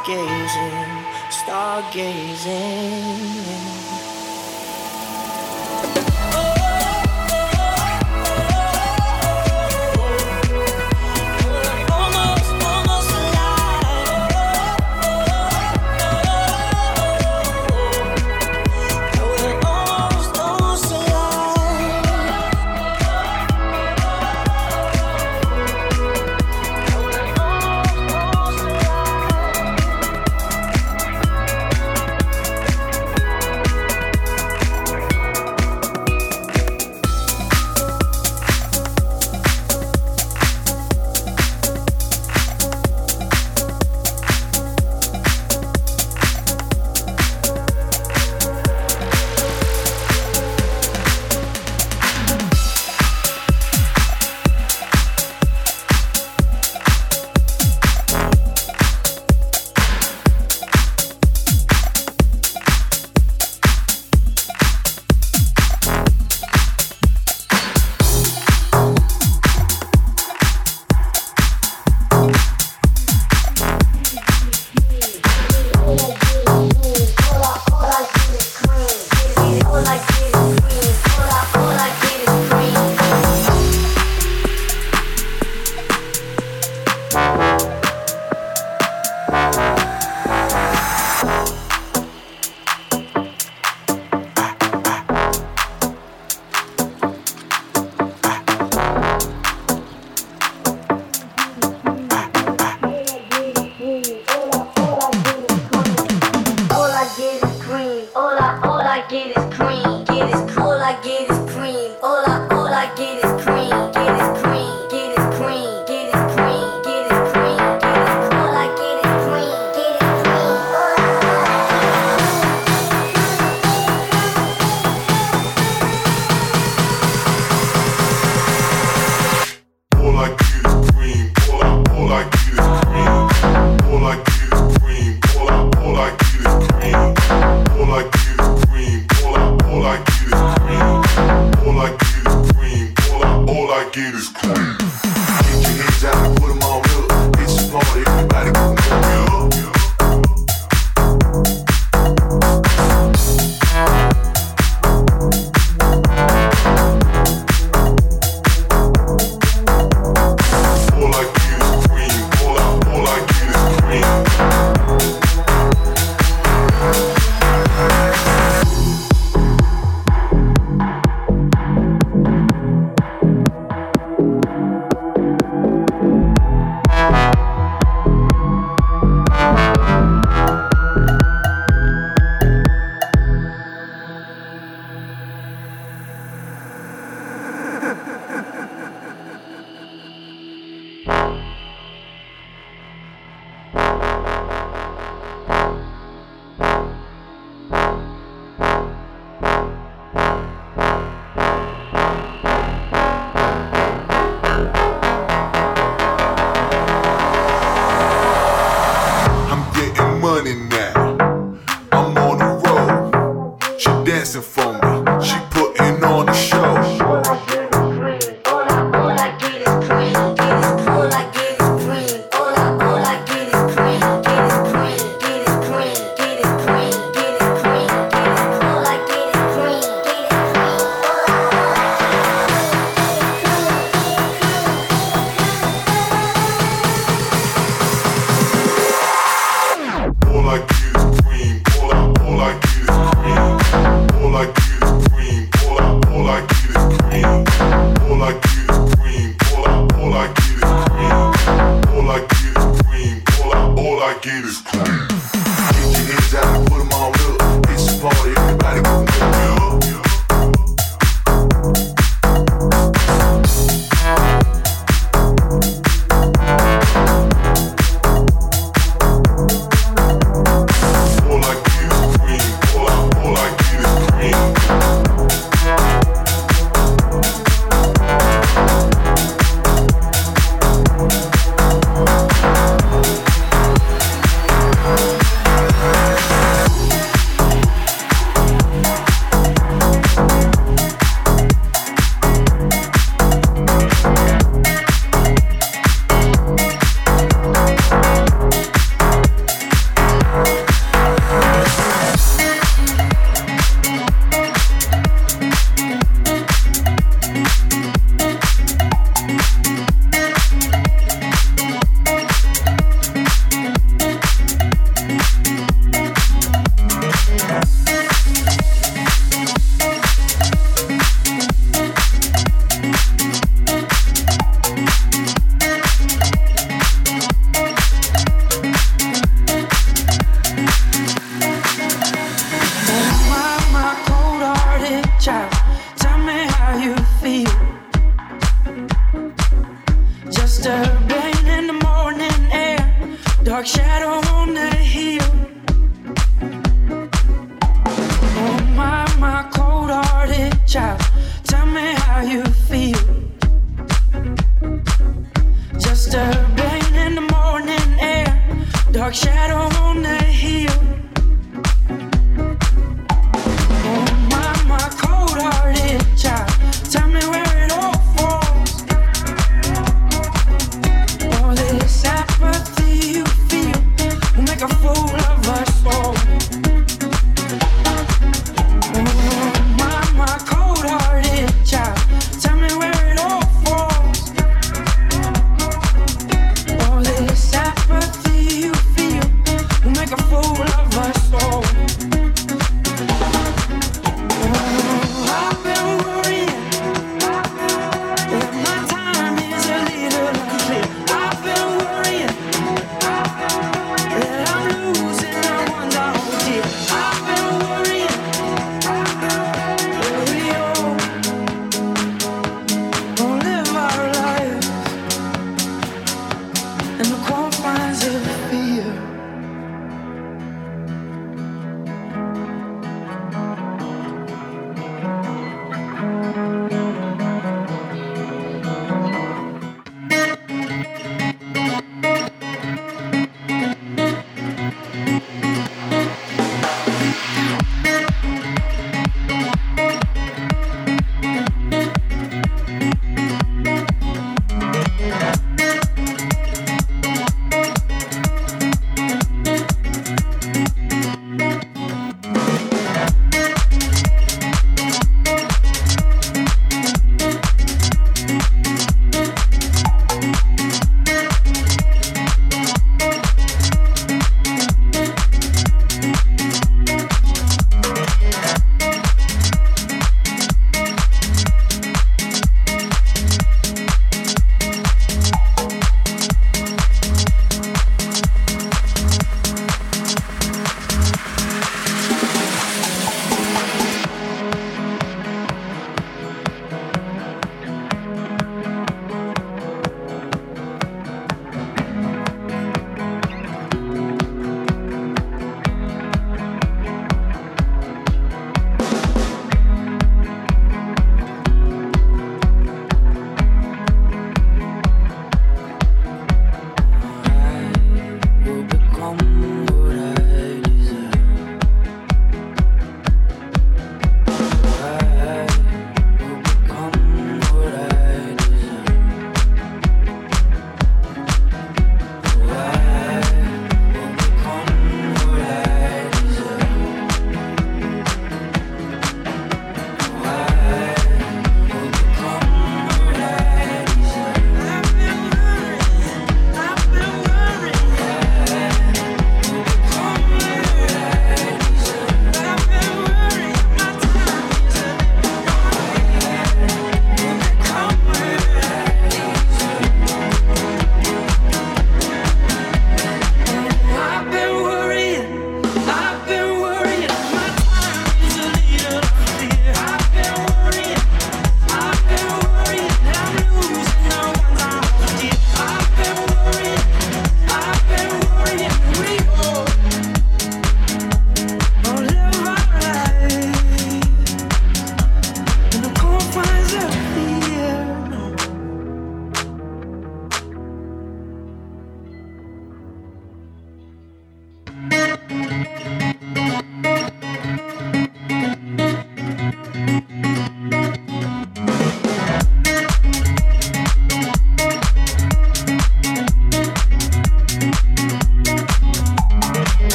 stargazing, stargazing. in that.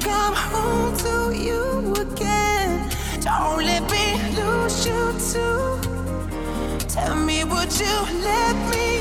Come home to you again. Don't let me lose you too. Tell me, would you let me?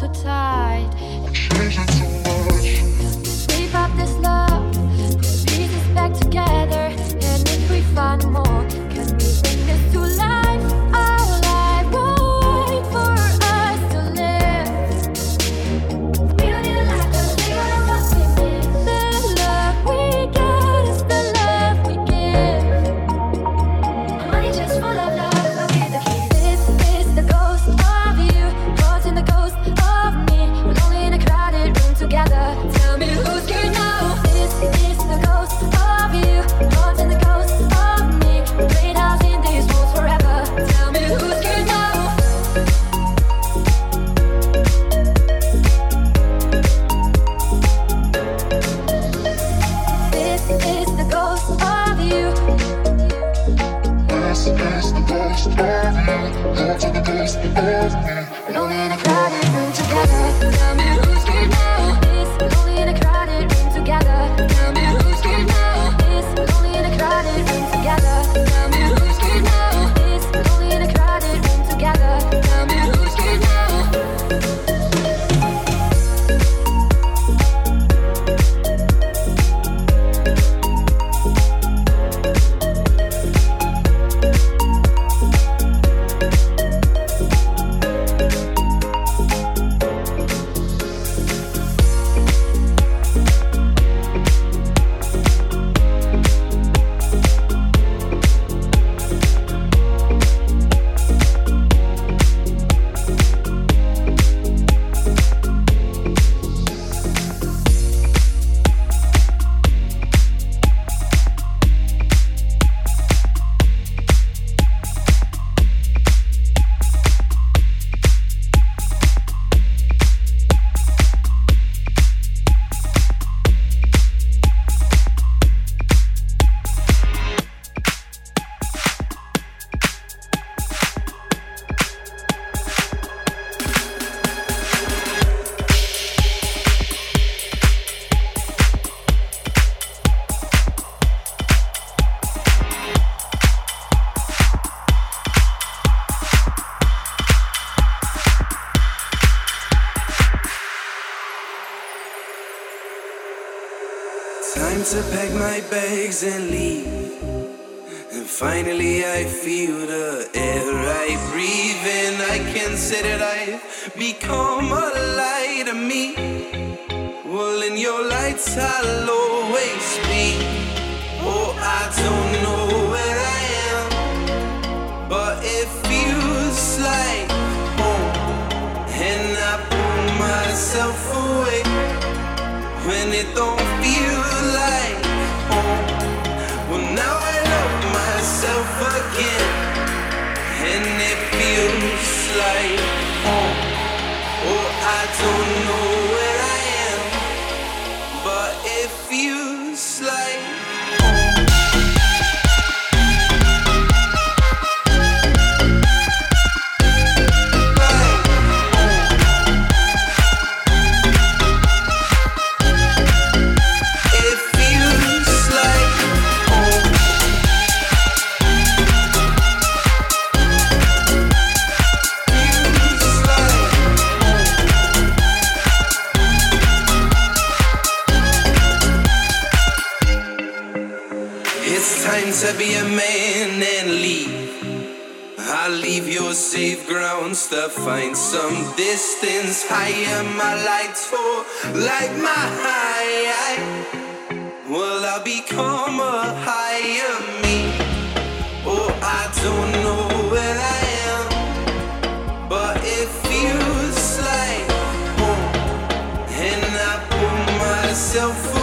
Bags and leave. Safe grounds to find some distance higher. My lights for light my high. Well, I'll become a higher me. Oh, I don't know where I am, but it feels like home. And I pull myself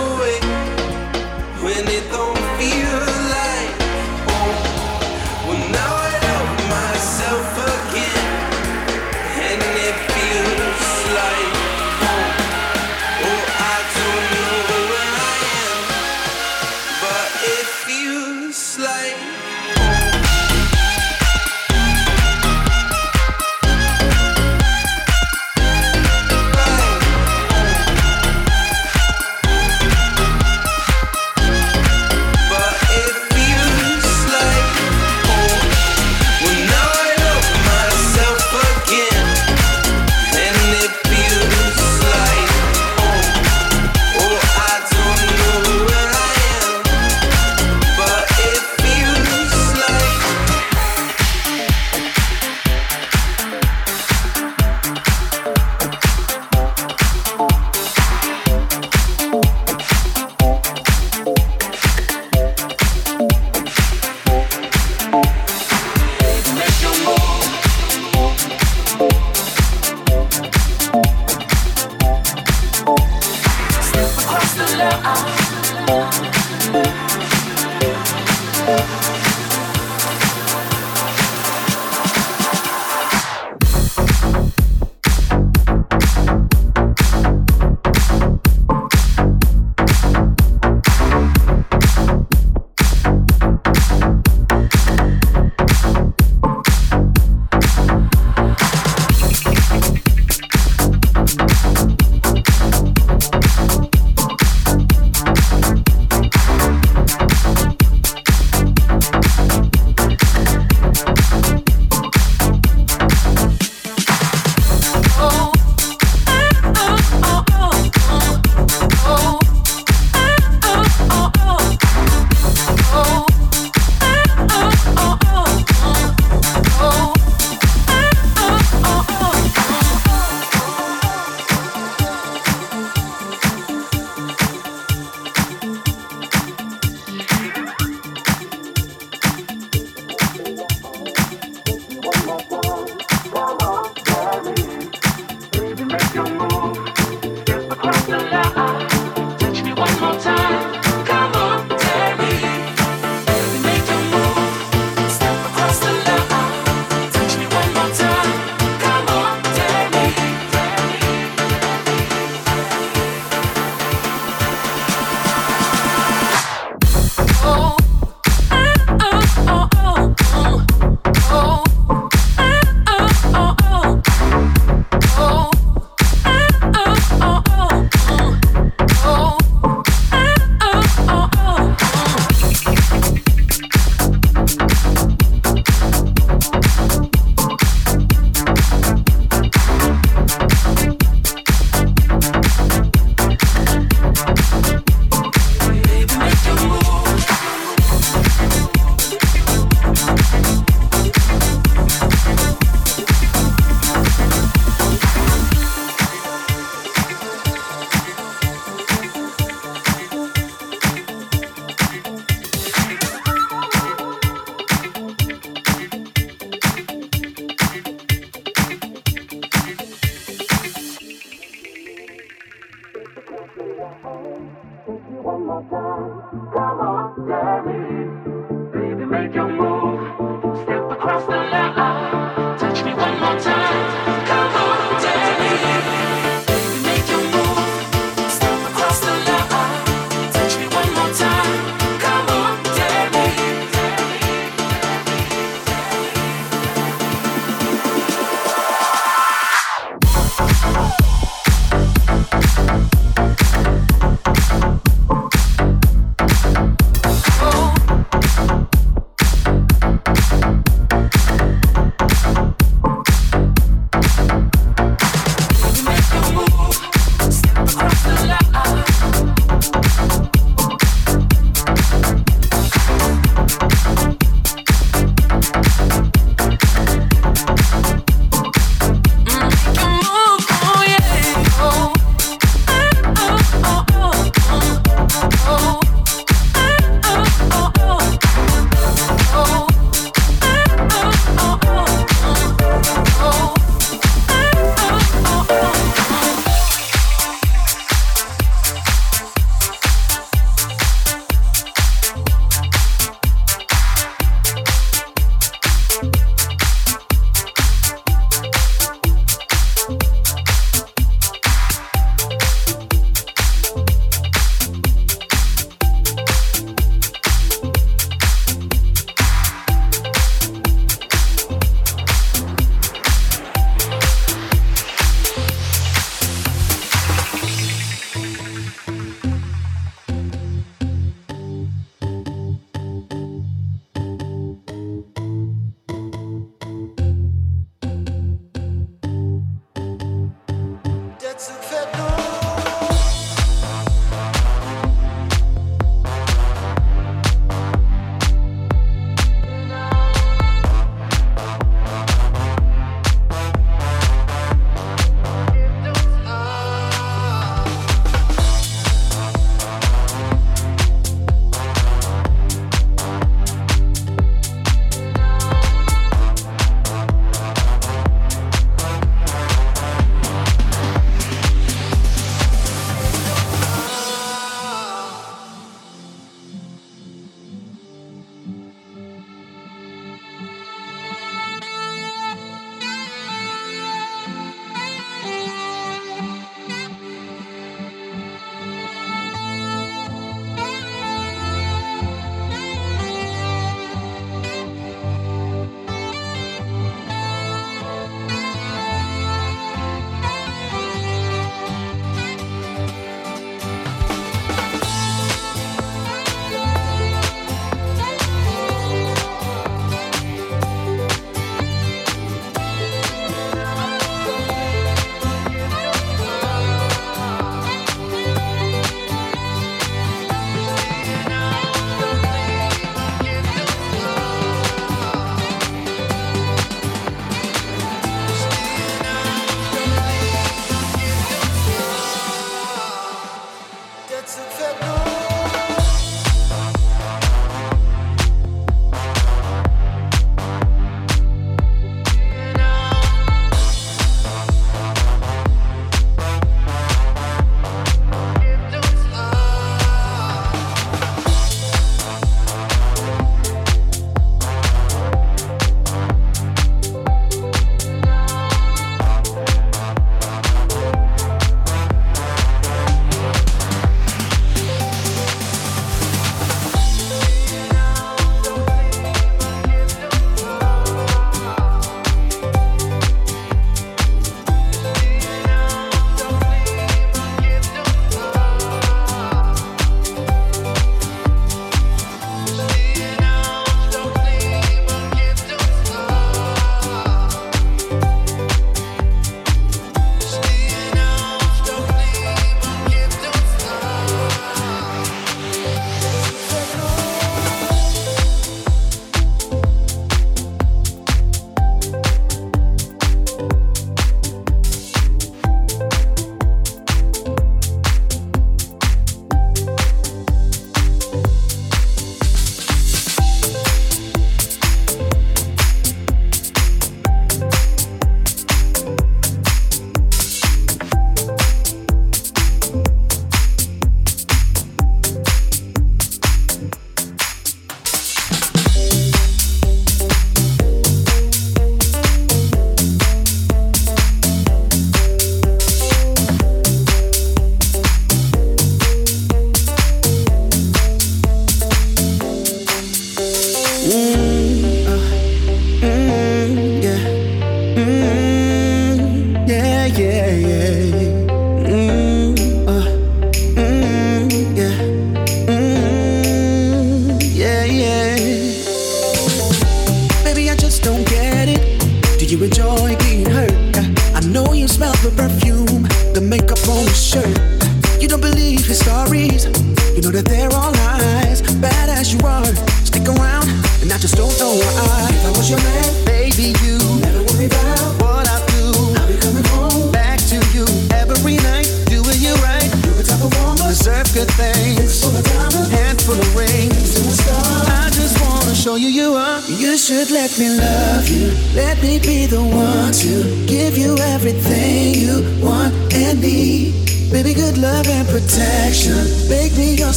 Oh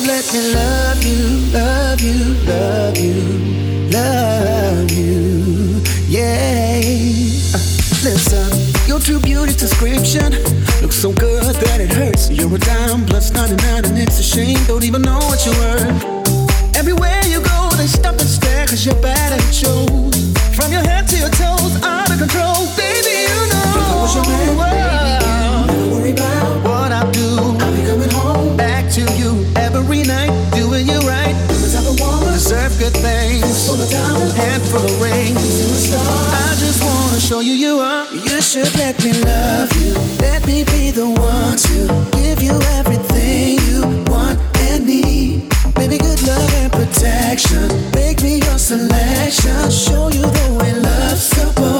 Lord, let me love you, love you, love you, love you. Yeah. Listen, your true beauty's description looks so good that it hurts. You're a dime plus 99, and it's a shame. Don't even know what you were. Everywhere you go, they stop and stare, cause you're bad at shows. From your head to your toes, out of control. Baby, you know. Your handful of rings. I just wanna show you you are. You should let me love you. Let me be the one to give you everything you want and need. Baby, good love and protection. Make me your selection. Show you the way love's supposed.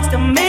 Much to me.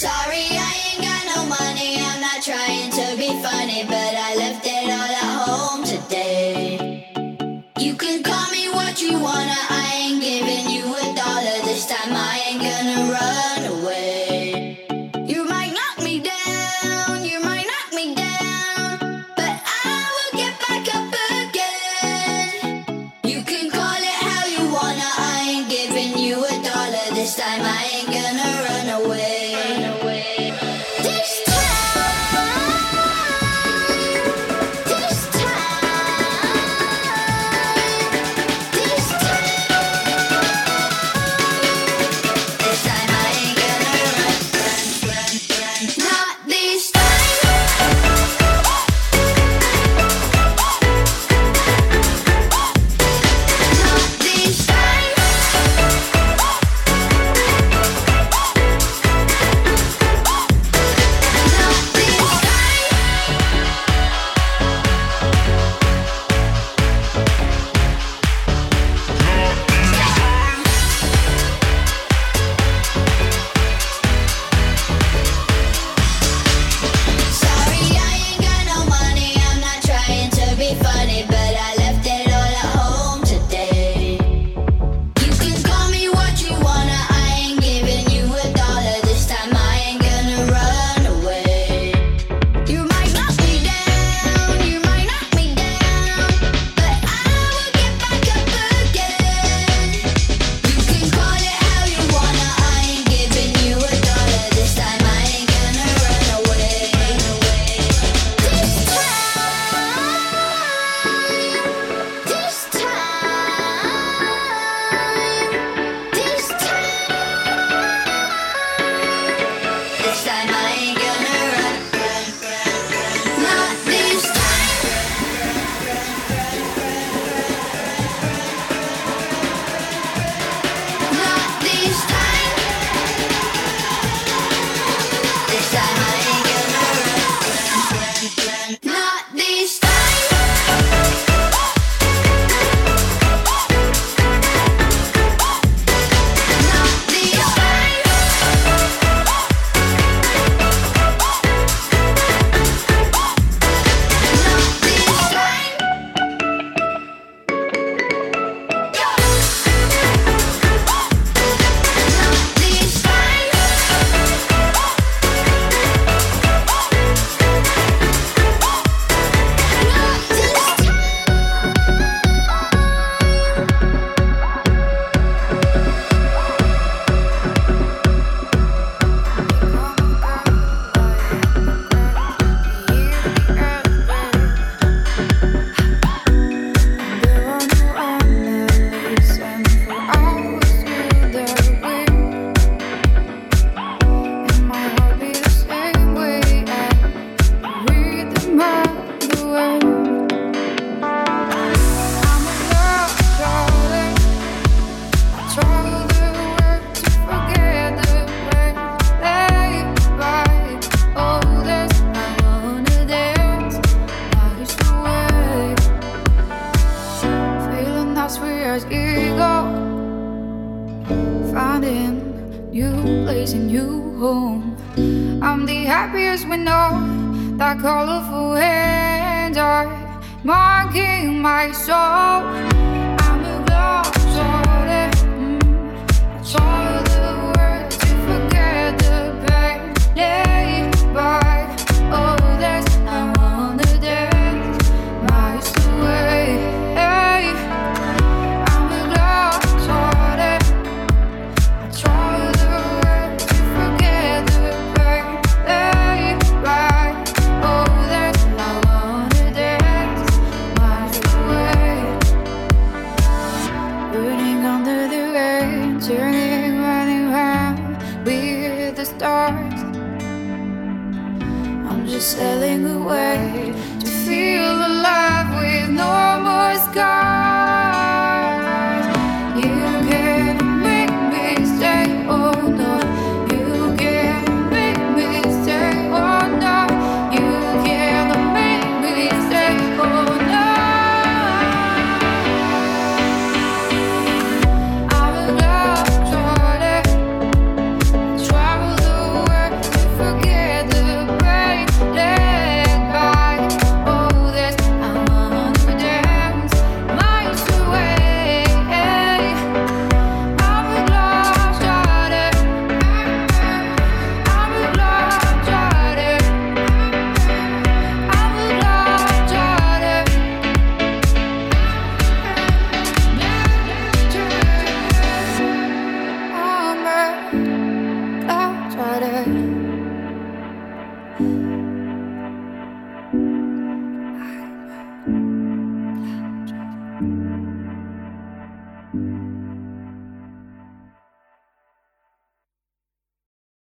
Sorry, I ain't got no money. I'm not trying to be funny, but I left it. My soul.